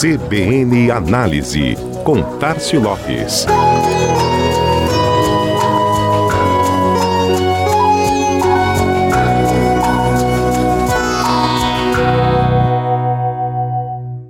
CBN Análise, com Tarcio Lopes.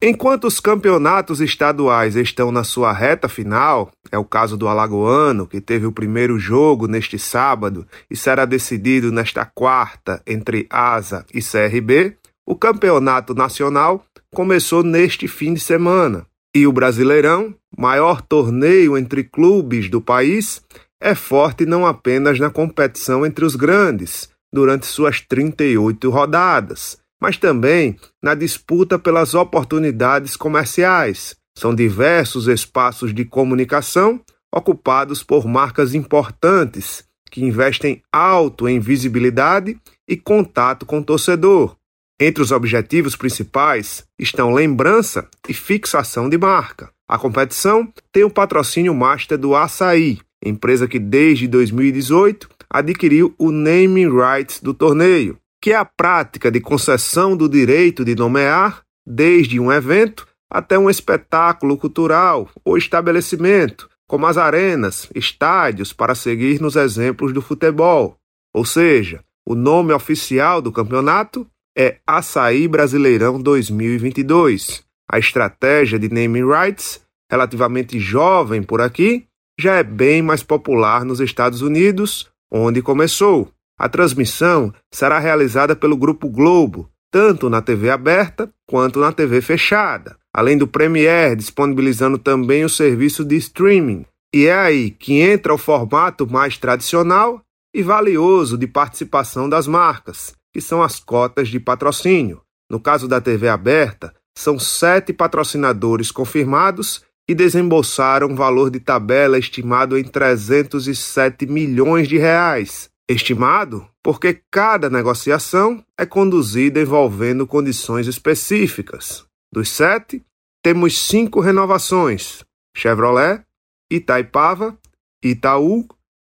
Enquanto os campeonatos estaduais estão na sua reta final, é o caso do Alagoano, que teve o primeiro jogo neste sábado e será decidido nesta quarta entre ASA e CRB, o campeonato nacional começou neste fim de semana. E o Brasileirão, maior torneio entre clubes do país, é forte não apenas na competição entre os grandes, durante suas 38 rodadas, mas também na disputa pelas oportunidades comerciais. São diversos espaços de comunicação ocupados por marcas importantes que investem alto em visibilidade e contato com o torcedor. Entre os objetivos principais estão lembrança e fixação de marca. A competição tem o patrocínio master do Açaí, empresa que desde 2018 adquiriu o naming rights do torneio, que é a prática de concessão do direito de nomear, desde um evento até um espetáculo cultural ou estabelecimento, como as arenas, estádios, para seguir nos exemplos do futebol. Ou seja, o nome oficial do campeonato é Açaí Brasileirão 2022. A estratégia de naming rights, relativamente jovem por aqui, já é bem mais popular nos Estados Unidos, onde começou. A transmissão será realizada pelo Grupo Globo, tanto na TV aberta quanto na TV fechada, além do Premiere disponibilizando também o serviço de streaming. E é aí que entra o formato mais tradicional e valioso de participação das marcas, que são as cotas de patrocínio. No caso da TV aberta, são sete patrocinadores confirmados e desembolsaram um valor de tabela estimado em 307 milhões de reais. Estimado porque cada negociação é conduzida envolvendo condições específicas. Dos sete, temos cinco renovações: Chevrolet, Itaipava, Itaú,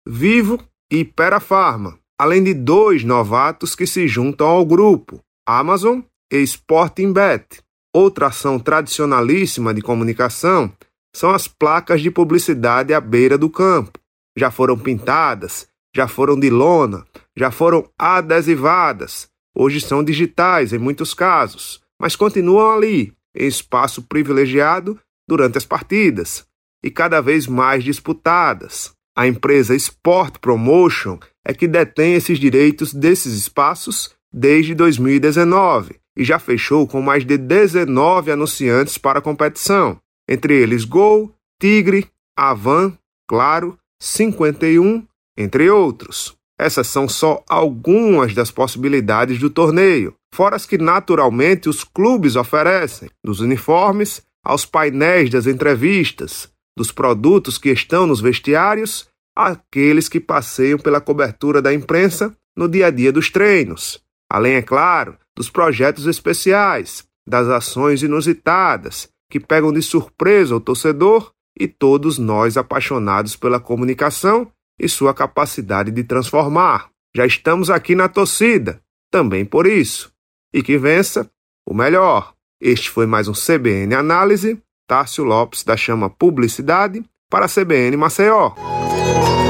Vivo e Perafarma além de dois novatos que se juntam ao grupo, Amazon e Sporting Bet. Outra ação tradicionalíssima de comunicação são as placas de publicidade à beira do campo. Já foram pintadas, já foram de lona, já foram adesivadas. Hoje são digitais em muitos casos, mas continuam ali, em espaço privilegiado durante as partidas e cada vez mais disputadas. A empresa Sport Promotion é que detém esses direitos desses espaços desde 2019 e já fechou com mais de 19 anunciantes para a competição, entre eles Gol, Tigre, Avan, Claro, 51, entre outros. Essas são só algumas das possibilidades do torneio, fora as que naturalmente os clubes oferecem, dos uniformes aos painéis das entrevistas, dos produtos que estão nos vestiários aqueles que passeiam pela cobertura da imprensa no dia a dia dos treinos, além, é claro, dos projetos especiais, das ações inusitadas que pegam de surpresa o torcedor e todos nós apaixonados pela comunicação e sua capacidade de transformar. Já estamos aqui na torcida, também por isso. E que vença o melhor. Este foi mais um CBN Análise. Tárcio Lopes da Chama Publicidade para a CBN Maceió. Thank you.